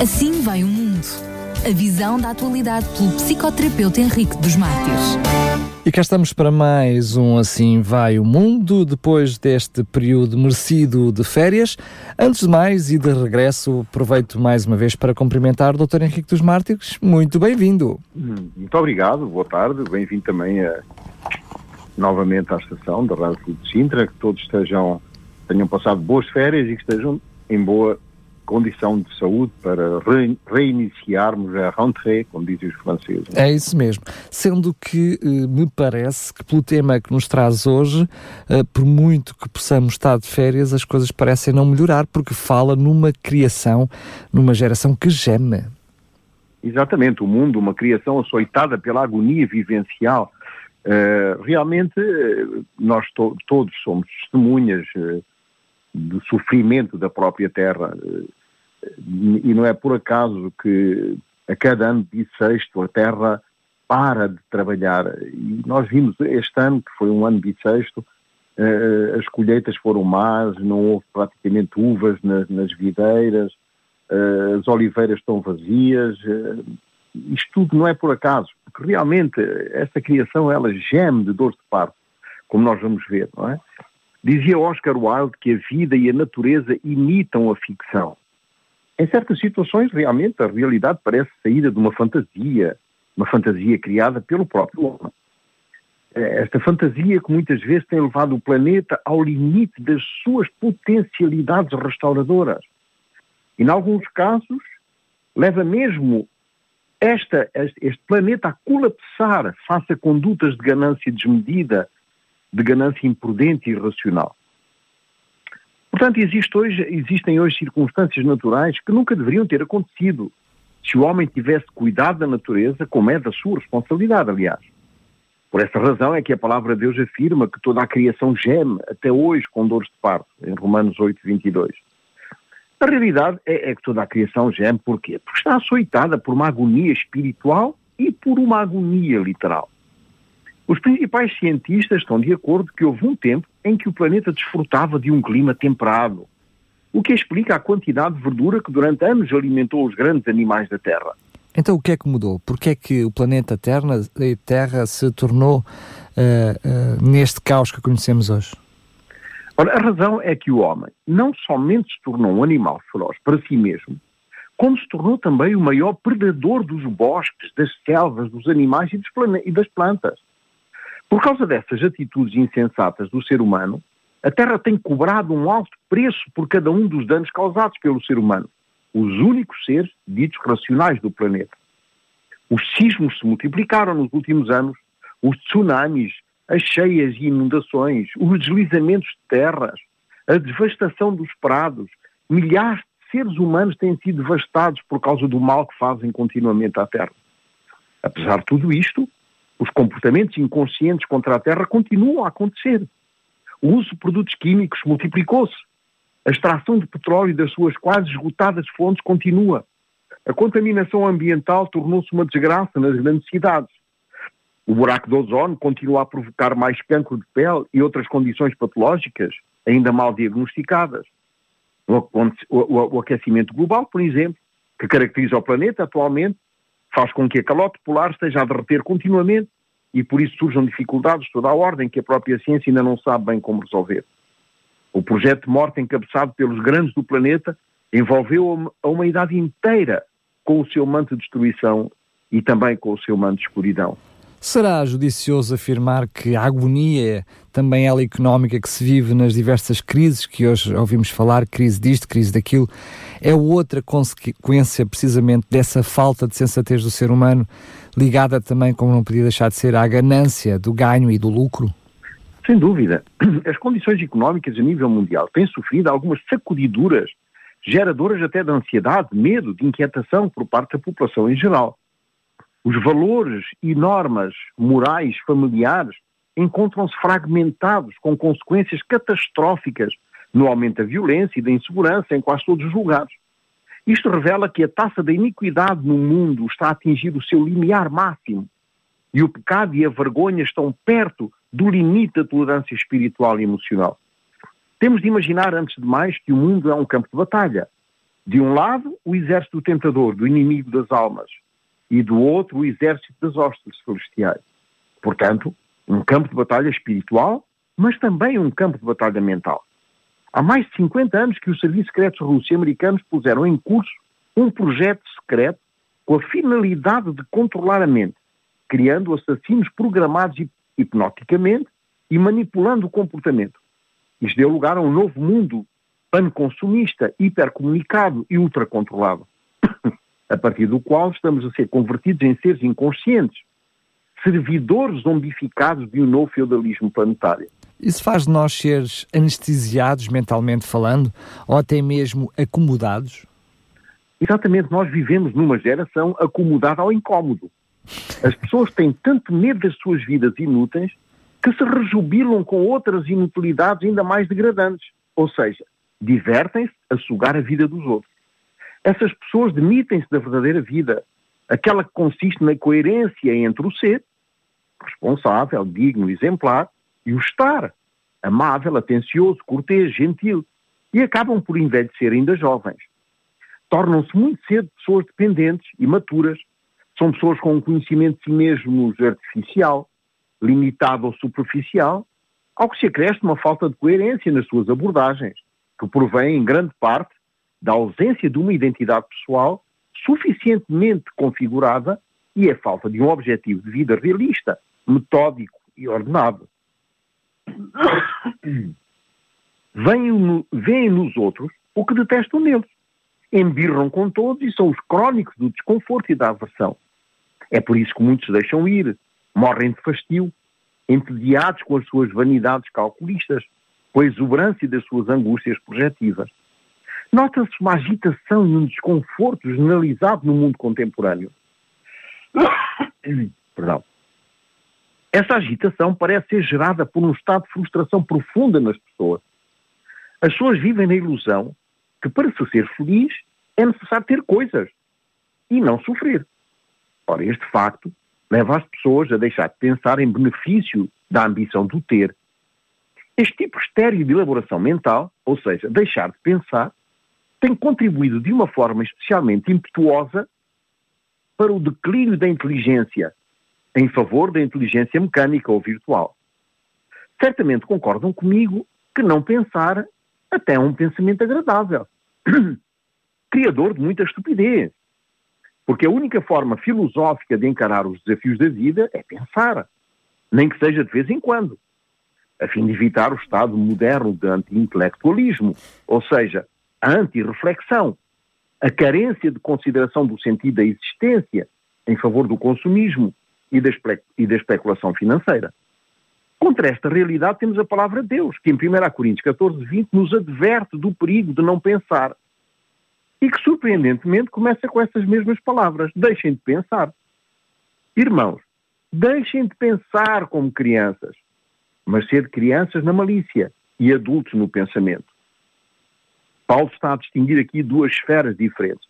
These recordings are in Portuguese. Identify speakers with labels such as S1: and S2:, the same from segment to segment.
S1: Assim vai o mundo. A visão da atualidade pelo psicoterapeuta Henrique dos Mártires.
S2: E cá estamos para mais um Assim Vai o Mundo, depois deste período merecido de férias. Antes de mais e de regresso, aproveito mais uma vez para cumprimentar o Dr. Henrique dos Mártires. Muito bem-vindo.
S3: Muito obrigado, boa tarde, bem-vindo também a, novamente à estação da Rádio de Sintra, que todos estejam, tenham passado boas férias e que estejam em boa condição de saúde para re, reiniciarmos a rentrée, como dizem os franceses.
S2: É isso mesmo. Sendo que eh, me parece que pelo tema que nos traz hoje, eh, por muito que possamos estar de férias, as coisas parecem não melhorar, porque fala numa criação, numa geração que geme.
S3: Exatamente, o mundo, uma criação açoitada pela agonia vivencial. Uh, realmente, nós to todos somos testemunhas do sofrimento da própria terra. E não é por acaso que a cada ano bissexto a terra para de trabalhar. E nós vimos este ano, que foi um ano bissexto, eh, as colheitas foram más, não houve praticamente uvas nas, nas videiras, eh, as oliveiras estão vazias. Eh, isto tudo não é por acaso, porque realmente esta criação ela geme de dor de parto, como nós vamos ver, não é? Dizia Oscar Wilde que a vida e a natureza imitam a ficção. Em certas situações, realmente, a realidade parece saída de uma fantasia, uma fantasia criada pelo próprio homem. É, esta fantasia que muitas vezes tem levado o planeta ao limite das suas potencialidades restauradoras. E, em alguns casos, leva mesmo esta, este planeta a colapsar face a condutas de ganância desmedida, de ganância imprudente e irracional. Portanto, existe hoje, existem hoje circunstâncias naturais que nunca deveriam ter acontecido se o homem tivesse cuidado da natureza, como é da sua responsabilidade, aliás. Por essa razão é que a palavra de Deus afirma que toda a criação geme, até hoje, com dores de parto, em Romanos 8, 22. A realidade é, é que toda a criação geme, porquê? Porque está açoitada por uma agonia espiritual e por uma agonia literal. Os principais cientistas estão de acordo que houve um tempo em que o planeta desfrutava de um clima temperado, o que explica a quantidade de verdura que durante anos alimentou os grandes animais da Terra.
S2: Então o que é que mudou? Por que é que o planeta Terra, Terra se tornou uh, uh, neste caos que conhecemos hoje?
S3: Ora, a razão é que o homem não somente se tornou um animal feroz para si mesmo, como se tornou também o maior predador dos bosques, das selvas, dos animais e, e das plantas. Por causa dessas atitudes insensatas do ser humano, a Terra tem cobrado um alto preço por cada um dos danos causados pelo ser humano, os únicos seres ditos racionais do planeta. Os sismos se multiplicaram nos últimos anos, os tsunamis, as cheias e inundações, os deslizamentos de terras, a devastação dos prados, milhares de seres humanos têm sido devastados por causa do mal que fazem continuamente à Terra. Apesar de tudo isto, os comportamentos inconscientes contra a Terra continuam a acontecer. O uso de produtos químicos multiplicou-se. A extração de petróleo das suas quase esgotadas fontes continua. A contaminação ambiental tornou-se uma desgraça nas grandes cidades. O buraco de ozono continua a provocar mais cancro de pele e outras condições patológicas, ainda mal diagnosticadas. O aquecimento global, por exemplo, que caracteriza o planeta atualmente, faz com que a calote polar esteja a derreter continuamente e por isso surjam dificuldades de toda a ordem que a própria ciência ainda não sabe bem como resolver. O projeto de morte encabeçado pelos grandes do planeta envolveu a humanidade inteira com o seu manto de destruição e também com o seu manto de escuridão.
S2: Será judicioso afirmar que a agonia, também ela económica, que se vive nas diversas crises que hoje ouvimos falar, crise disto, crise daquilo, é outra consequência precisamente dessa falta de sensatez do ser humano, ligada também, como não podia deixar de ser, à ganância do ganho e do lucro?
S3: Sem dúvida. As condições económicas a nível mundial têm sofrido algumas sacudiduras, geradoras até de ansiedade, medo, de inquietação por parte da população em geral. Os valores e normas morais familiares encontram-se fragmentados, com consequências catastróficas no aumento da violência e da insegurança em quase todos os lugares. Isto revela que a taxa da iniquidade no mundo está a atingir o seu limiar máximo e o pecado e a vergonha estão perto do limite da tolerância espiritual e emocional. Temos de imaginar, antes de mais, que o mundo é um campo de batalha. De um lado, o exército tentador, do inimigo das almas, e do outro, o exército das hostes celestiais. Portanto, um campo de batalha espiritual, mas também um campo de batalha mental. Há mais de 50 anos que os serviços secretos russos e americanos puseram em curso um projeto secreto com a finalidade de controlar a mente, criando assassinos programados hipnoticamente e manipulando o comportamento. Isto deu lugar a um novo mundo panconsumista, hipercomunicado e ultracontrolado, a partir do qual estamos a ser convertidos em seres inconscientes, servidores zombificados de um novo feudalismo planetário.
S2: Isso faz de nós seres anestesiados mentalmente falando, ou até mesmo acomodados?
S3: Exatamente, nós vivemos numa geração acomodada ao incómodo. As pessoas têm tanto medo das suas vidas inúteis que se rejubilam com outras inutilidades ainda mais degradantes. Ou seja, divertem-se a sugar a vida dos outros. Essas pessoas demitem-se da verdadeira vida, aquela que consiste na coerência entre o ser, responsável, digno, exemplar, e o estar, amável, atencioso, cortês, gentil, e acabam por envelhecer ainda jovens. Tornam-se muito cedo pessoas dependentes, imaturas, são pessoas com um conhecimento de si mesmos artificial, limitado ou superficial, ao que se acresce uma falta de coerência nas suas abordagens, que provém em grande parte da ausência de uma identidade pessoal suficientemente configurada e a falta de um objetivo de vida realista, metódico e ordenado. Veem nos outros o que detestam neles. Embirram com todos e são os crónicos do desconforto e da aversão. É por isso que muitos deixam ir, morrem de fastio, entediados com as suas vanidades calculistas, com a exuberância das suas angústias projetivas. Nota-se uma agitação e um desconforto generalizado no mundo contemporâneo. Perdão. Essa agitação parece ser gerada por um estado de frustração profunda nas pessoas. As pessoas vivem na ilusão que para se ser feliz é necessário ter coisas e não sofrer. Ora, este facto leva as pessoas a deixar de pensar em benefício da ambição do ter. Este tipo estéreo de elaboração mental, ou seja, deixar de pensar, tem contribuído de uma forma especialmente impetuosa para o declínio da inteligência em favor da inteligência mecânica ou virtual. Certamente concordam comigo que não pensar até é um pensamento agradável, criador de muita estupidez. Porque a única forma filosófica de encarar os desafios da vida é pensar, nem que seja de vez em quando, a fim de evitar o estado moderno de anti-intelectualismo, ou seja, a anti-reflexão, a carência de consideração do sentido da existência em favor do consumismo e da, e da especulação financeira. Contra esta realidade temos a palavra de Deus, que em 1 Coríntios 14, 20 nos adverte do perigo de não pensar e que, surpreendentemente, começa com essas mesmas palavras: deixem de pensar. Irmãos, deixem de pensar como crianças, mas ser crianças na malícia e adultos no pensamento. Paulo está a distinguir aqui duas esferas diferentes,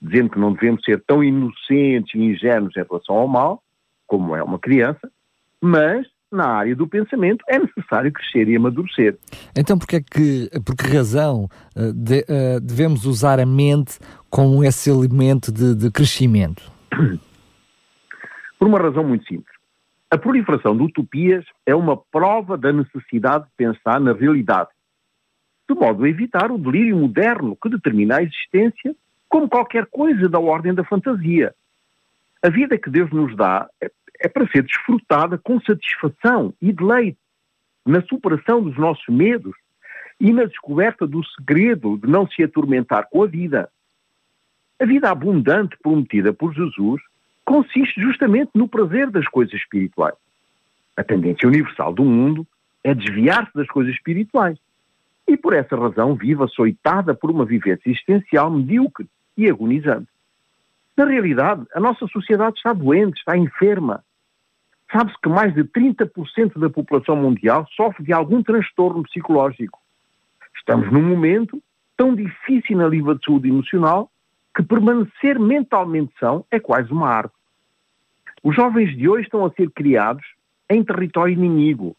S3: dizendo que não devemos ser tão inocentes e ingênuos em relação ao mal, como é uma criança, mas na área do pensamento é necessário crescer e amadurecer.
S2: Então, porque é que, por que razão eh, de, uh, devemos usar a mente como esse elemento de, de crescimento?
S3: Por uma razão muito simples. A proliferação de utopias é uma prova da necessidade de pensar na realidade, de modo a evitar o delírio moderno que determina a existência como qualquer coisa da ordem da fantasia. A vida que Deus nos dá é é para ser desfrutada com satisfação e deleite na superação dos nossos medos e na descoberta do segredo de não se atormentar com a vida. A vida abundante prometida por Jesus consiste justamente no prazer das coisas espirituais. A tendência universal do mundo é desviar-se das coisas espirituais. E por essa razão vive açoitada por uma vivência existencial medíocre e agonizante. Na realidade, a nossa sociedade está doente, está enferma. Sabe-se que mais de 30% da população mundial sofre de algum transtorno psicológico. Estamos num momento tão difícil na nível de saúde emocional que permanecer mentalmente são é quase uma arte. Os jovens de hoje estão a ser criados em território inimigo,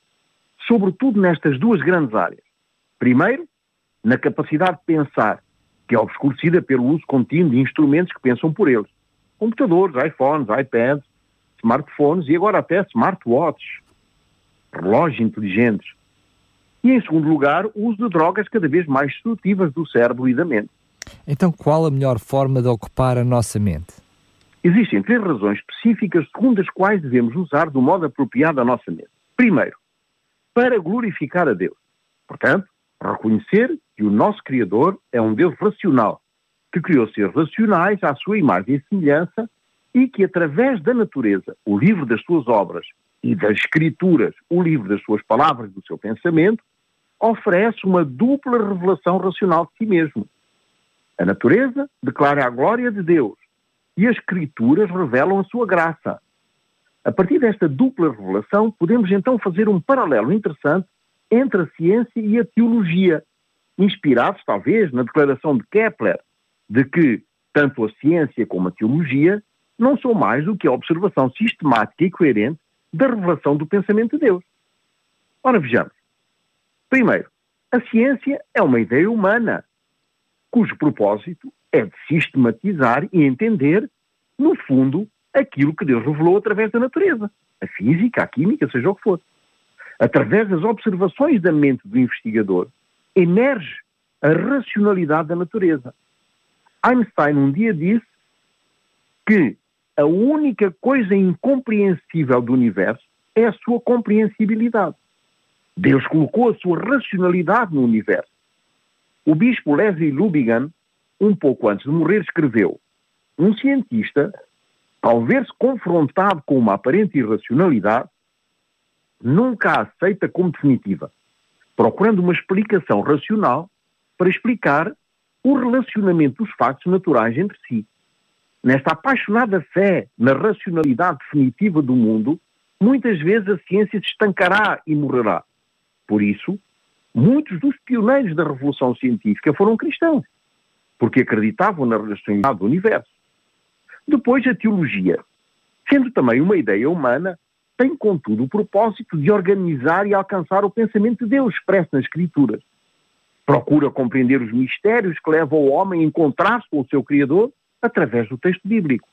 S3: sobretudo nestas duas grandes áreas. Primeiro, na capacidade de pensar, que é obscurecida pelo uso contínuo de instrumentos que pensam por eles. Computadores, iPhones, iPads, smartphones e agora até smartwatches, relógios inteligentes. E, em segundo lugar, o uso de drogas cada vez mais destrutivas do cérebro e da mente.
S2: Então, qual a melhor forma de ocupar a nossa mente?
S3: Existem três razões específicas segundo as quais devemos usar do modo apropriado a nossa mente. Primeiro, para glorificar a Deus. Portanto, reconhecer que o nosso Criador é um Deus racional, que criou seres racionais à sua imagem e semelhança e que, através da natureza, o livro das suas obras e das Escrituras, o livro das suas palavras, do seu pensamento, oferece uma dupla revelação racional de si mesmo. A natureza declara a glória de Deus e as Escrituras revelam a sua graça. A partir desta dupla revelação, podemos então fazer um paralelo interessante entre a ciência e a teologia, inspirados talvez na declaração de Kepler de que tanto a ciência como a teologia não são mais do que a observação sistemática e coerente da revelação do pensamento de Deus. Ora, vejamos. Primeiro, a ciência é uma ideia humana, cujo propósito é de sistematizar e entender, no fundo, aquilo que Deus revelou através da natureza, a física, a química, seja o que for. Através das observações da mente do investigador, emerge a racionalidade da natureza. Einstein um dia disse que a única coisa incompreensível do universo é a sua compreensibilidade. Deus colocou a sua racionalidade no universo. O bispo Leslie Lubigan, um pouco antes de morrer, escreveu: Um cientista, ao ver-se confrontado com uma aparente irracionalidade, nunca a aceita como definitiva, procurando uma explicação racional para explicar o relacionamento dos factos naturais entre si. Nesta apaixonada fé na racionalidade definitiva do mundo, muitas vezes a ciência se estancará e morrerá. Por isso, muitos dos pioneiros da revolução científica foram cristãos, porque acreditavam na racionalidade do universo. Depois, a teologia, sendo também uma ideia humana, tem, contudo, o propósito de organizar e alcançar o pensamento de Deus expresso nas Escrituras. Procura compreender os mistérios que levam o homem a encontrar-se com o seu Criador através do texto bíblico.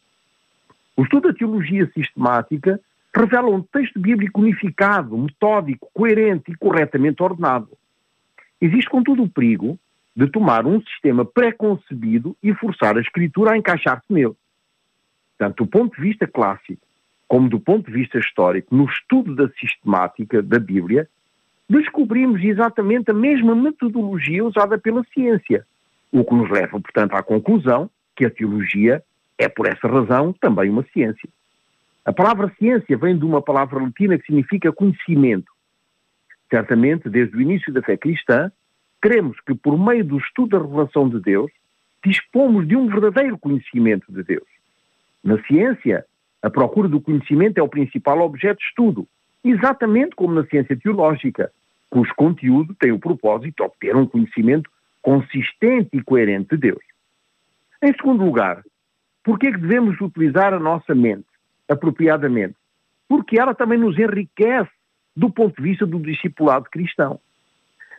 S3: O estudo da teologia sistemática revela um texto bíblico unificado, metódico, coerente e corretamente ordenado. Existe, contudo, o perigo de tomar um sistema pré-concebido e forçar a escritura a encaixar-se nele. Tanto do ponto de vista clássico como do ponto de vista histórico, no estudo da sistemática da Bíblia, descobrimos exatamente a mesma metodologia usada pela ciência, o que nos leva, portanto, à conclusão que a teologia é, por essa razão, também uma ciência. A palavra ciência vem de uma palavra latina que significa conhecimento. Certamente, desde o início da fé cristã, cremos que, por meio do estudo da revelação de Deus, dispomos de um verdadeiro conhecimento de Deus. Na ciência, a procura do conhecimento é o principal objeto de estudo, exatamente como na ciência teológica, cujo conteúdo tem o propósito de obter um conhecimento consistente e coerente de Deus. Em segundo lugar, por que devemos utilizar a nossa mente apropriadamente? Porque ela também nos enriquece do ponto de vista do discipulado cristão.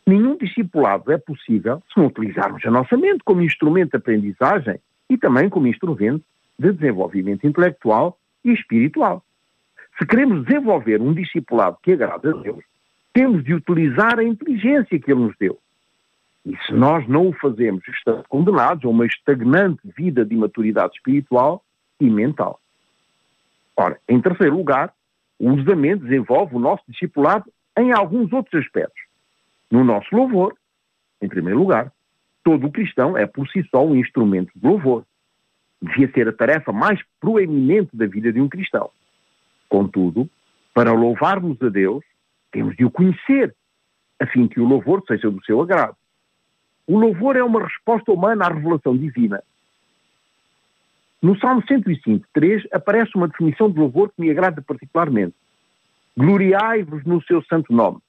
S3: Nenhum discipulado é possível se não utilizarmos a nossa mente como instrumento de aprendizagem e também como instrumento de desenvolvimento intelectual e espiritual. Se queremos desenvolver um discipulado que agrada a Deus, temos de utilizar a inteligência que Ele nos deu. E se nós não o fazemos, estamos condenados a uma estagnante vida de imaturidade espiritual e mental. Ora, em terceiro lugar, o mente desenvolve o nosso discipulado em alguns outros aspectos. No nosso louvor, em primeiro lugar, todo cristão é por si só um instrumento de louvor. Devia ser a tarefa mais proeminente da vida de um cristão. Contudo, para louvarmos a Deus, temos de o conhecer, a fim que o louvor seja do seu agrado. O louvor é uma resposta humana à revelação divina. No Salmo 105, 3, aparece uma definição de louvor que me agrada particularmente. Gloriai-vos no seu santo nome.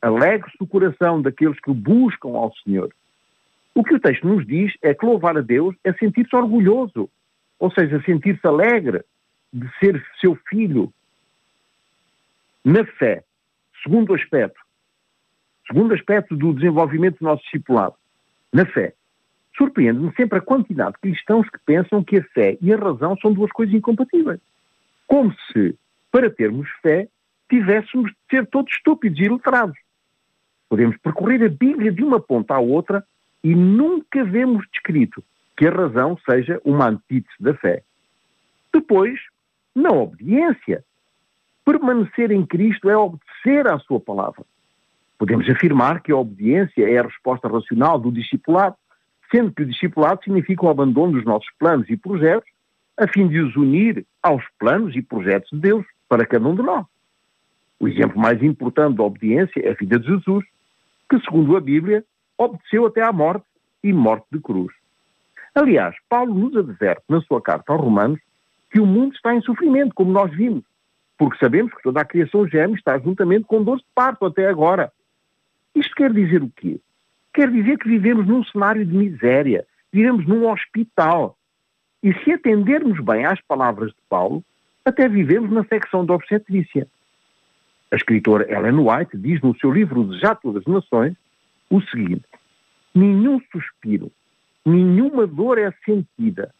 S3: Alegre-se o coração daqueles que buscam ao Senhor. O que o texto nos diz é que louvar a Deus é sentir-se orgulhoso, ou seja, sentir-se alegre de ser seu filho. Na fé, segundo aspecto, segundo aspecto do desenvolvimento do nosso discipulado, na fé. Surpreende-me sempre a quantidade de cristãos que pensam que a fé e a razão são duas coisas incompatíveis. Como se, para termos fé, tivéssemos de ser todos estúpidos e letrados. Podemos percorrer a Bíblia de uma ponta à outra e nunca vemos descrito que a razão seja uma antítese da fé. Depois, na obediência. Permanecer em Cristo é obedecer à sua palavra. Podemos afirmar que a obediência é a resposta racional do discipulado, sendo que o discipulado significa o abandono dos nossos planos e projetos, a fim de os unir aos planos e projetos de Deus para cada um de nós. O exemplo mais importante da obediência é a vida de Jesus, que, segundo a Bíblia, obedeceu até à morte e morte de cruz. Aliás, Paulo nos adverte na sua carta aos Romanos que o mundo está em sofrimento, como nós vimos, porque sabemos que toda a criação geme está juntamente com dores de parto até agora. Isto quer dizer o quê? Quer dizer que vivemos num cenário de miséria, vivemos num hospital. E se atendermos bem às palavras de Paulo, até vivemos na secção da obstetrícia. A escritora Ellen White diz no seu livro Desato das Nações o seguinte: Nenhum suspiro, nenhuma dor é sentida,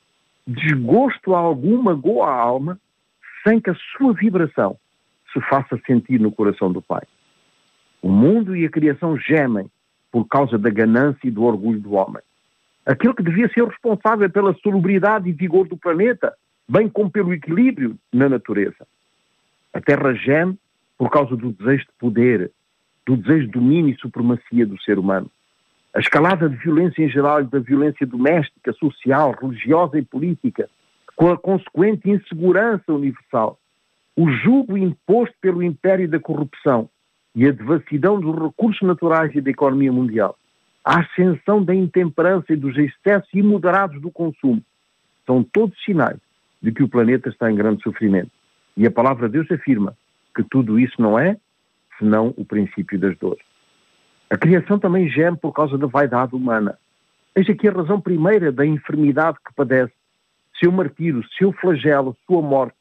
S3: desgosto algum magoa a alma, sem que a sua vibração se faça sentir no coração do Pai. O mundo e a criação gemem por causa da ganância e do orgulho do homem. Aquele que devia ser responsável pela salubridade e vigor do planeta, bem como pelo equilíbrio na natureza. A Terra geme por causa do desejo de poder, do desejo de domínio e supremacia do ser humano. A escalada de violência em geral e da violência doméstica, social, religiosa e política, com a consequente insegurança universal, o jugo imposto pelo império da corrupção e a devassidão dos recursos naturais e da economia mundial, a ascensão da intemperança e dos excessos imoderados do consumo, são todos sinais de que o planeta está em grande sofrimento. E a palavra de Deus afirma que tudo isso não é senão o princípio das dores. A criação também geme por causa da vaidade humana. Eis aqui a razão primeira da enfermidade que padece, seu martírio, seu flagelo, sua morte,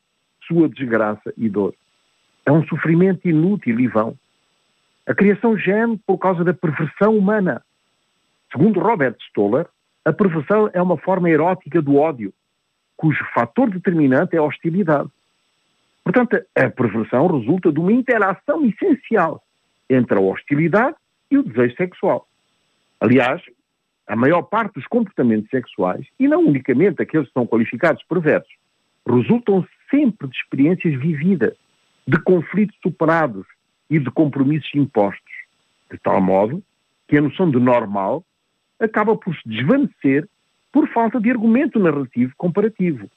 S3: sua desgraça e dor. É um sofrimento inútil e vão. A criação geme por causa da perversão humana. Segundo Robert Stoller, a perversão é uma forma erótica do ódio, cujo fator determinante é a hostilidade. Portanto, a perversão resulta de uma interação essencial entre a hostilidade e o desejo sexual. Aliás, a maior parte dos comportamentos sexuais, e não unicamente aqueles que são qualificados perversos, resultam sempre de experiências vividas, de conflitos superados e de compromissos impostos, de tal modo que a noção de normal acaba por se desvanecer por falta de argumento narrativo comparativo.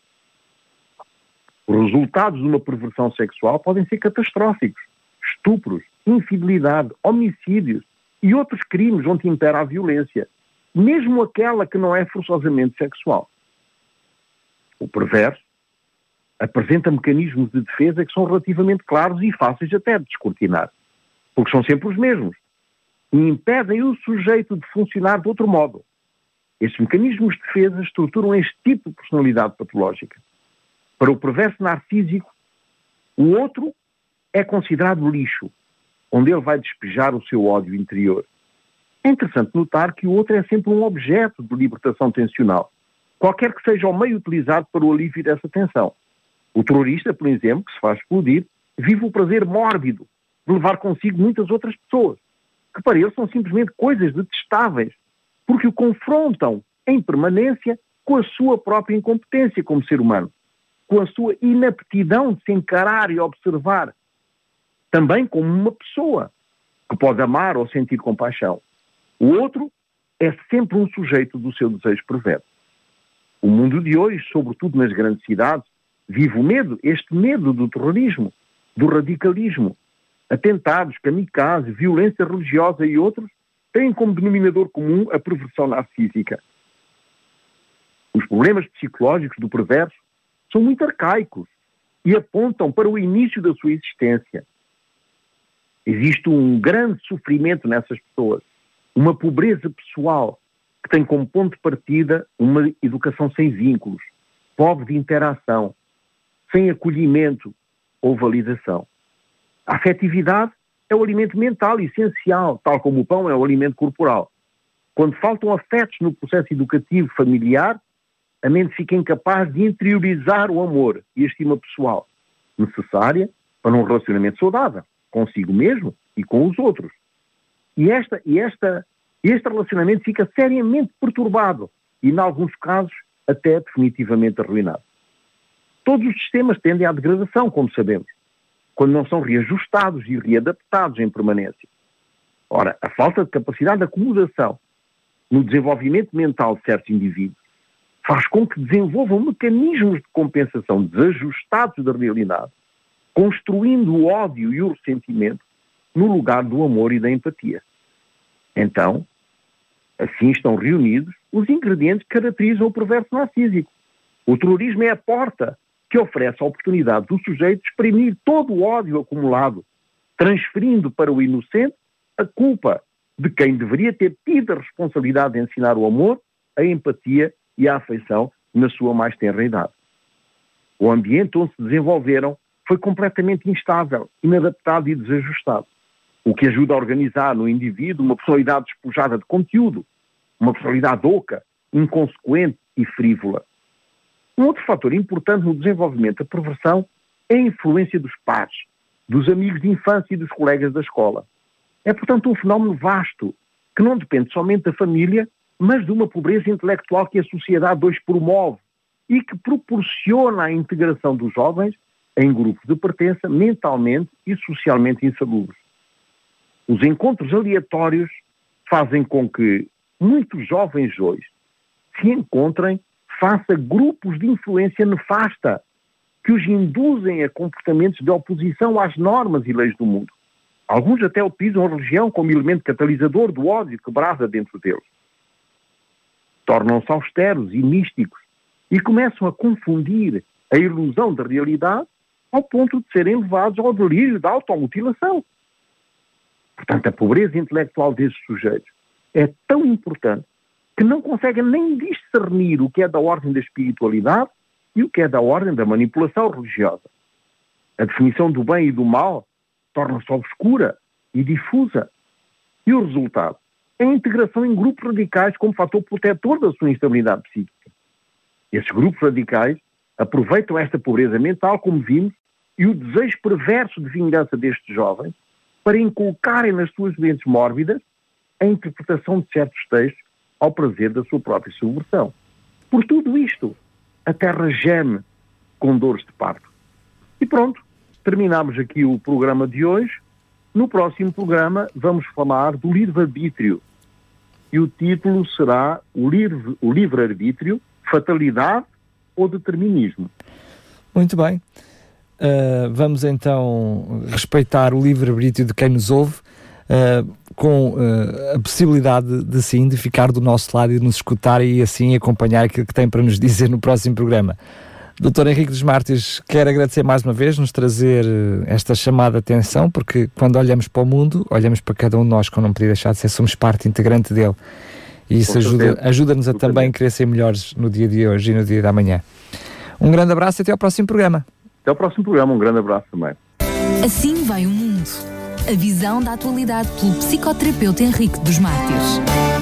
S3: Os resultados de uma perversão sexual podem ser catastróficos. Estupros, infidelidade, homicídios e outros crimes onde impera a violência, mesmo aquela que não é forçosamente sexual. O perverso apresenta mecanismos de defesa que são relativamente claros e fáceis até de descortinar, porque são sempre os mesmos e impedem o sujeito de funcionar de outro modo. Estes mecanismos de defesa estruturam este tipo de personalidade patológica. Para o perverso narcísico, o outro é considerado lixo, onde ele vai despejar o seu ódio interior. É interessante notar que o outro é sempre um objeto de libertação tensional, qualquer que seja o meio utilizado para o alívio dessa tensão. O terrorista, por exemplo, que se faz explodir, vive o prazer mórbido de levar consigo muitas outras pessoas, que para ele são simplesmente coisas detestáveis, porque o confrontam em permanência com a sua própria incompetência como ser humano com a sua inaptidão de se encarar e observar também como uma pessoa que pode amar ou sentir compaixão. O outro é sempre um sujeito do seu desejo perverso. O mundo de hoje, sobretudo nas grandes cidades, vive o medo, este medo do terrorismo, do radicalismo. Atentados, kamikaze, violência religiosa e outros têm como denominador comum a perversão narcísica. Os problemas psicológicos do perverso são muito arcaicos e apontam para o início da sua existência. Existe um grande sofrimento nessas pessoas, uma pobreza pessoal que tem como ponto de partida uma educação sem vínculos, pobre de interação, sem acolhimento ou validação. A afetividade é o alimento mental essencial, tal como o pão é o alimento corporal. quando faltam afetos no processo educativo familiar, a mente fica incapaz de interiorizar o amor e a estima pessoal necessária para um relacionamento saudável, consigo mesmo e com os outros. E, esta, e esta, este relacionamento fica seriamente perturbado e, em alguns casos, até definitivamente arruinado. Todos os sistemas tendem à degradação, como sabemos, quando não são reajustados e readaptados em permanência. Ora, a falta de capacidade de acomodação no desenvolvimento mental de certos indivíduos faz com que desenvolvam mecanismos de compensação desajustados da realidade, construindo o ódio e o ressentimento no lugar do amor e da empatia. Então, assim estão reunidos os ingredientes que caracterizam o perverso narcísico. O terrorismo é a porta que oferece a oportunidade do sujeito de exprimir todo o ódio acumulado, transferindo para o inocente a culpa de quem deveria ter tido a responsabilidade de ensinar o amor, a empatia e a afeição na sua mais tenra idade. O ambiente onde se desenvolveram foi completamente instável, inadaptado e desajustado, o que ajuda a organizar no indivíduo uma personalidade despojada de conteúdo, uma personalidade oca, inconsequente e frívola. Um outro fator importante no desenvolvimento da perversão é a influência dos pais, dos amigos de infância e dos colegas da escola. É, portanto, um fenómeno vasto, que não depende somente da família, mas de uma pobreza intelectual que a sociedade hoje promove e que proporciona a integração dos jovens em grupos de pertença mentalmente e socialmente insalubres. Os encontros aleatórios fazem com que muitos jovens hoje se encontrem face a grupos de influência nefasta que os induzem a comportamentos de oposição às normas e leis do mundo. Alguns até utilizam a religião como elemento catalisador do ódio que brasa dentro deles. Tornam-se austeros e místicos e começam a confundir a ilusão da realidade ao ponto de serem levados ao delírio da automutilação. Portanto, a pobreza intelectual desses sujeitos é tão importante que não conseguem nem discernir o que é da ordem da espiritualidade e o que é da ordem da manipulação religiosa. A definição do bem e do mal torna-se obscura e difusa. E o resultado é a integração em grupos radicais como fator protetor da sua instabilidade psíquica. Esses grupos radicais aproveitam esta pobreza mental, como vimos, e o desejo perverso de vingança destes jovens para inculcarem nas suas mentes mórbidas a interpretação de certos textos ao prazer da sua própria subversão. Por tudo isto, a terra geme com dores de parto. E pronto, terminamos aqui o programa de hoje. No próximo programa vamos falar do livre-arbítrio. E o título será O livre-arbítrio, fatalidade ou determinismo.
S2: Muito bem. Uh, vamos então respeitar o livre-arbítrio de quem nos ouve, uh, com uh, a possibilidade de sim, de ficar do nosso lado e de nos escutar e assim acompanhar aquilo que tem para nos dizer no próximo programa. Doutor Henrique dos Mártires, quero agradecer mais uma vez nos trazer esta chamada atenção, porque quando olhamos para o mundo, olhamos para cada um de nós, que não podia deixar de ser, somos parte integrante dele. E isso ajuda-nos ajuda a também querer ser melhores no dia de hoje e no dia da manhã. Um grande abraço e até ao próximo programa.
S3: Até ao próximo programa, um grande abraço também.
S1: Assim vai o mundo. A visão da atualidade pelo psicoterapeuta Henrique dos Mártires.